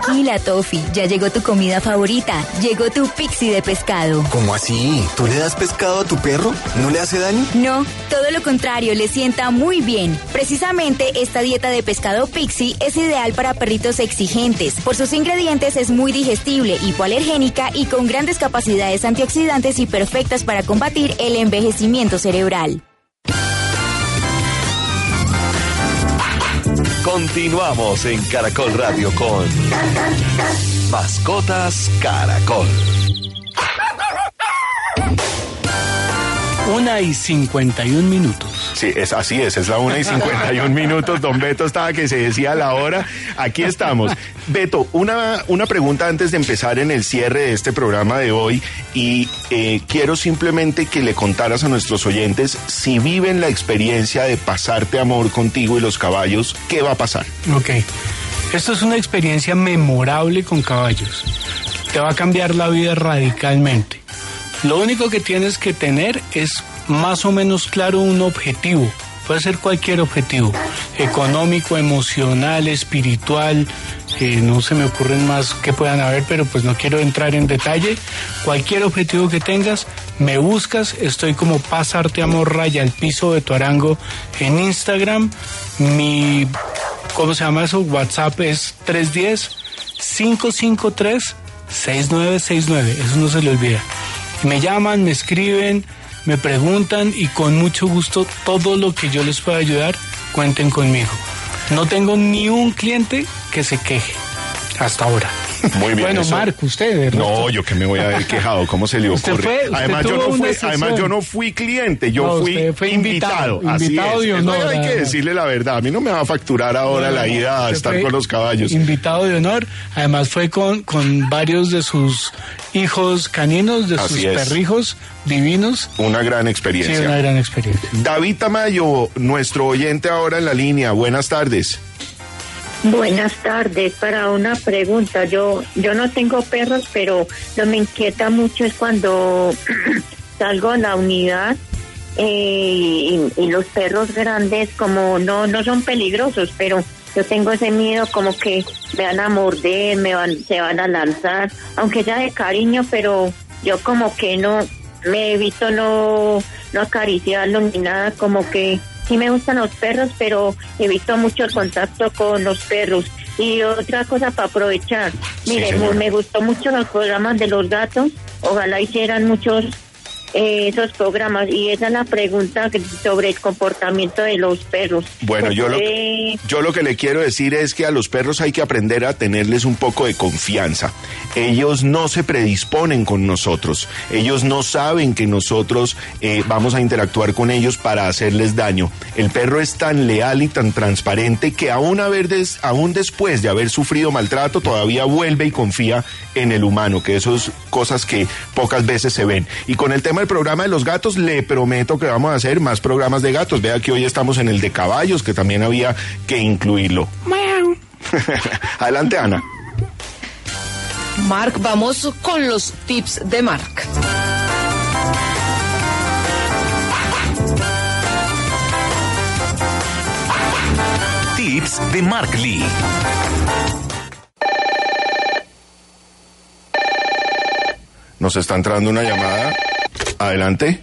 Tranquila, Tofi, ya llegó tu comida favorita. Llegó tu pixie de pescado. ¿Cómo así? ¿Tú le das pescado a tu perro? ¿No le hace daño? No, todo lo contrario, le sienta muy bien. Precisamente esta dieta de pescado pixie es ideal para perritos exigentes. Por sus ingredientes es muy digestible, hipoalergénica y con grandes capacidades antioxidantes y perfectas para combatir el envejecimiento cerebral. Continuamos en Caracol Radio con Mascotas Caracol. Una y 51 minutos. Sí, es así es, es la una y 51 minutos. Don Beto estaba que se decía la hora. Aquí estamos. Beto, una, una pregunta antes de empezar en el cierre de este programa de hoy. Y eh, quiero simplemente que le contaras a nuestros oyentes si viven la experiencia de pasarte amor contigo y los caballos, ¿qué va a pasar? Ok. Esto es una experiencia memorable con caballos. Te va a cambiar la vida radicalmente. Lo único que tienes que tener es más o menos claro un objetivo. Puede ser cualquier objetivo. Económico, emocional, espiritual. no se me ocurren más que puedan haber, pero pues no quiero entrar en detalle. Cualquier objetivo que tengas, me buscas. Estoy como pasarte amor raya al piso de tu arango en Instagram. Mi ¿cómo se llama eso? WhatsApp es 310-553-6969. Eso no se le olvida. Me llaman, me escriben, me preguntan y con mucho gusto todo lo que yo les pueda ayudar, cuenten conmigo. No tengo ni un cliente que se queje hasta ahora. Muy bien. Bueno, eso- Marco, usted. No, yo que me voy a haber quejado, ¿cómo se le Usted ocurre? fue- usted además, yo no fui, sesión. además, yo no fui cliente, yo No, fui fue invitado, Así invitado es. de Eso honor, hay que decirle la verdad. A mí no me va a facturar ahora No, la ida a estar con los caballos. Invitado de honor. Además fue con, con varios de sus hijos caninos, de Así sus es. perrijos divinos. Una gran Sí, experiencia. una gran experiencia. David Tamayo, nuestro oyente ahora en la línea. Buenas tardes. Buenas tardes. Para una pregunta, yo yo no tengo perros, pero lo que me inquieta mucho es cuando salgo a la unidad eh, y, los perros grandes como no no son peligrosos, pero yo tengo ese miedo como que me van a morder, me van se van a lanzar, aunque ya de cariño, pero yo como que no me evito no no acariciarlos ni nada, como que sí me gustan los perros, pero evito mucho el contacto con los perros. Y otra cosa para aprovechar, Sí, mire, me gustó mucho los programas de los gatos, ojalá hicieran muchos eh, esos programas. Y esa es la pregunta sobre el comportamiento de los perros. Bueno, yo lo, puede- yo lo que le quiero decir es que a los perros hay que aprender a tenerles un poco de confianza. Ellos no se predisponen con nosotros. Ellos no saben que nosotros eh, vamos a interactuar con ellos para hacerles daño. El perro es tan leal y tan transparente que aún, haber des- aún después de haber sufrido maltrato todavía vuelve y confía en el humano, que eso es cosas que pocas veces se ven. Y con el tema del programa de los gatos, le prometo que vamos a hacer más programas de gatos. Vea que hoy estamos en el de caballos, que también había que incluirlo. Adelante, Ana. Mark, vamos con los tips de Mark. Tips de Mark Lee. Nos está entrando una llamada. Adelante.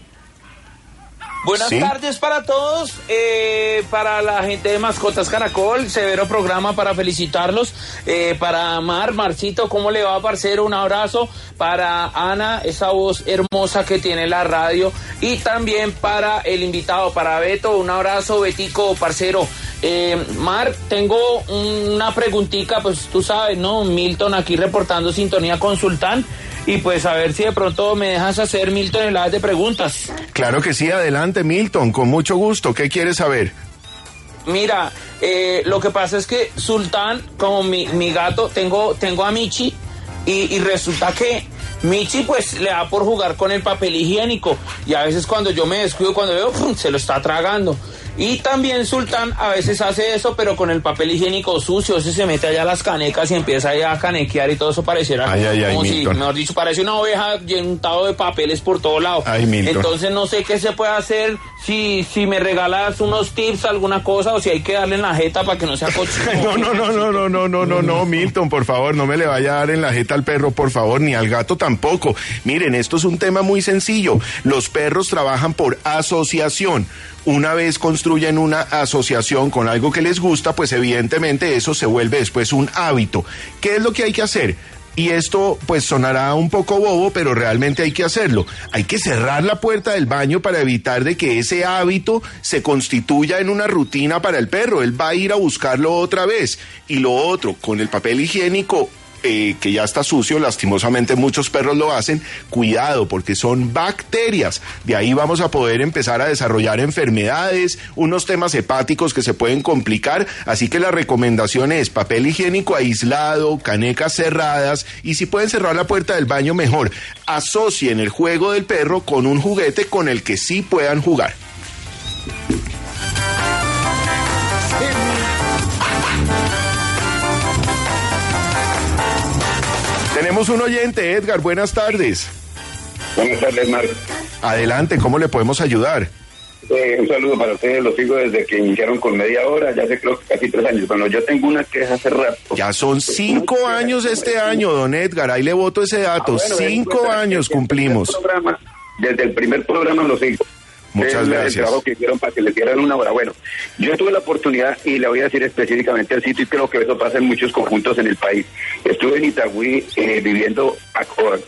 Buenas Sí. tardes para todos, eh, para la gente de Mascotas Caracol, severo programa para felicitarlos, eh, para Mar, Marcito, ¿cómo le va, parcero? Un abrazo, para Ana, esa voz hermosa que tiene la radio, y también para el invitado, para Beto, un abrazo, Betico, parcero. Eh, Mar, tengo una preguntita, pues tú sabes, ¿no? Milton aquí reportando sintonía con Sultán, y pues a ver si de pronto me dejas hacer mil toneladas de preguntas. Claro que sí, adelante, Milton, con mucho gusto. ¿Qué quieres saber? Mira, eh, lo que pasa es que Sultán, como mi, mi gato, tengo, tengo a Michi y, y resulta que Michi pues le da por jugar con el papel higiénico y a veces cuando yo me descuido, cuando veo, ¡pum! se lo está tragando. Y también Sultán a veces hace eso, pero con el papel higiénico sucio, ese se mete allá a las canecas y empieza allá a canequear y todo eso pareciera Ay, ay, ay, como si, Milton. mejor dicho, parece una oveja llentado de papeles por todo lado. Entonces no sé qué se puede hacer, si, si me regalas unos tips, alguna cosa, o si hay que darle en la jeta para que no sea cochino. No, no, no, no, no, no, no, no, no, Milton, por favor, no me le vaya a dar en la jeta al perro, por favor, ni al gato tampoco. Miren, esto es un tema muy sencillo. Los perros trabajan por asociación. Una vez construyen una asociación con algo que les gusta, pues evidentemente eso se vuelve después un hábito. ¿Qué es lo que hay que hacer? Y esto pues sonará un poco bobo, pero realmente hay que hacerlo. Hay que cerrar la puerta del baño para evitar de que ese hábito se constituya en una rutina para el perro. Él va a ir a buscarlo otra vez. Y lo otro, con el papel higiénico eh, que ya está sucio, lastimosamente muchos perros lo hacen, cuidado porque son bacterias. De ahí vamos a poder empezar a desarrollar enfermedades, unos temas hepáticos que se pueden complicar, así que la recomendación es papel higiénico aislado, canecas cerradas y si pueden cerrar la puerta del baño mejor. Asocien el juego del perro con un juguete con el que sí puedan jugar. Tenemos un oyente, Edgar, buenas tardes. Buenas tardes, Marco. Adelante, ¿cómo le podemos ayudar? Eh, un saludo para ustedes, los sigo desde que iniciaron con media hora, ya hace creo que casi tres años. Bueno, yo tengo una queja hace rato. Ya son cinco años este año, don Edgar, ahí le voto ese dato, Ah, bueno, cinco años desde el cumplimos. primer programa- desde el primer programa lo sigo. Muchas Es el gracias. trabajo que hicieron para que les dieran una hora. Bueno, yo tuve la oportunidad y le voy a decir específicamente el sitio y creo que eso pasa en muchos conjuntos en el país. Estuve en Itagüí eh, viviendo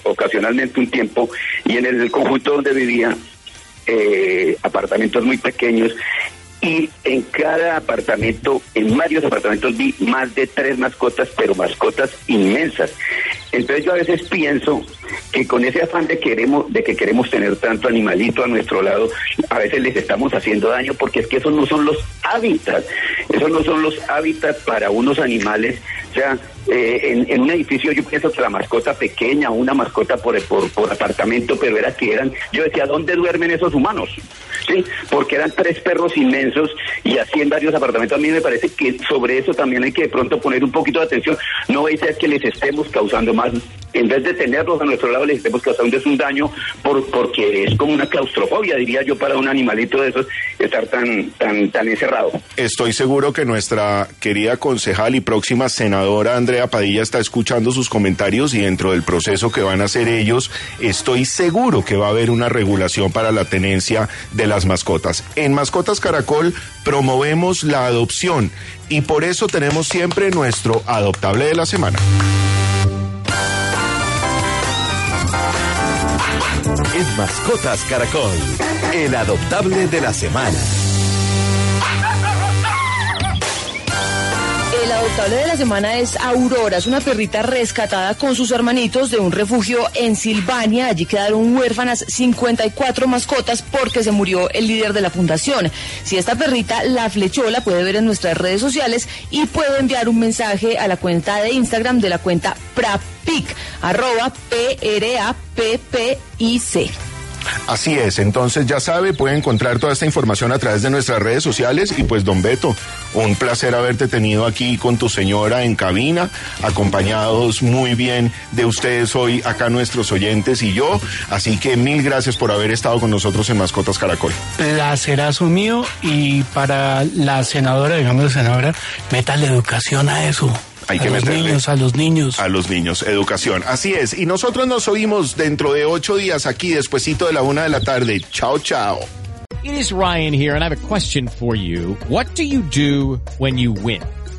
ocasionalmente un tiempo y en el conjunto donde vivía eh, apartamentos muy pequeños y en cada apartamento, en varios apartamentos vi más de tres mascotas, pero mascotas inmensas. Entonces yo a veces pienso que con ese afán de queremos, de que queremos tener tanto animalito a nuestro lado, a veces les estamos haciendo daño porque es que esos no son los hábitats. Eso Esos no son los hábitats para unos animales. O sea, eh, en, un edificio yo pienso que la mascota pequeña, una mascota por, por, por apartamento, pero era que eran, yo decía, ¿dónde duermen esos humanos? Sí, porque eran tres perros inmensos y así en varios apartamentos. A mí me parece que sobre eso también hay que de pronto poner un poquito de atención. No veis que les estemos causando más, en vez de tenerlos a nuestro lado, les estemos causando un daño por, porque es como una claustrofobia, diría yo, para un animalito de esos estar tan, tan, tan encerrado. Estoy seguro que nuestra querida concejal y próxima senadora Andrea Padilla está escuchando sus comentarios y dentro del proceso que van a hacer ellos, estoy seguro que va a haber una regulación para la tenencia de las mascotas. En Mascotas Caracol promovemos la adopción y por eso tenemos siempre nuestro adoptable de la semana. En Mascotas Caracol, el adoptable de la semana. Adoptable de la semana es Aurora, es una perrita rescatada con sus hermanitos de un refugio en Silvania. Allí quedaron huérfanas 54 mascotas porque se murió el líder de la fundación. Si esta perrita la flechó, la puede ver en nuestras redes sociales y puede enviar un mensaje a la cuenta de Instagram de la cuenta PRAPIC, arroba P-R-A-P-P-I-C. Así es, entonces ya sabe, puede encontrar toda esta información a través de nuestras redes sociales y pues don Beto, un placer haberte tenido aquí con tu señora en cabina, acompañados muy bien de ustedes hoy acá nuestros oyentes y yo, así que mil gracias por haber estado con nosotros en Mascotas Caracol. Placerazo mío y para la senadora, digamos senadora, meta la educación a eso. Hay a que los meterle. niños, a los niños. A los niños, educación. Así es. Y nosotros nos oímos dentro de ocho días aquí, despuesito de la una de la tarde. Chao, chao. It is Ryan here, and I have a question for you. What do you do when you win?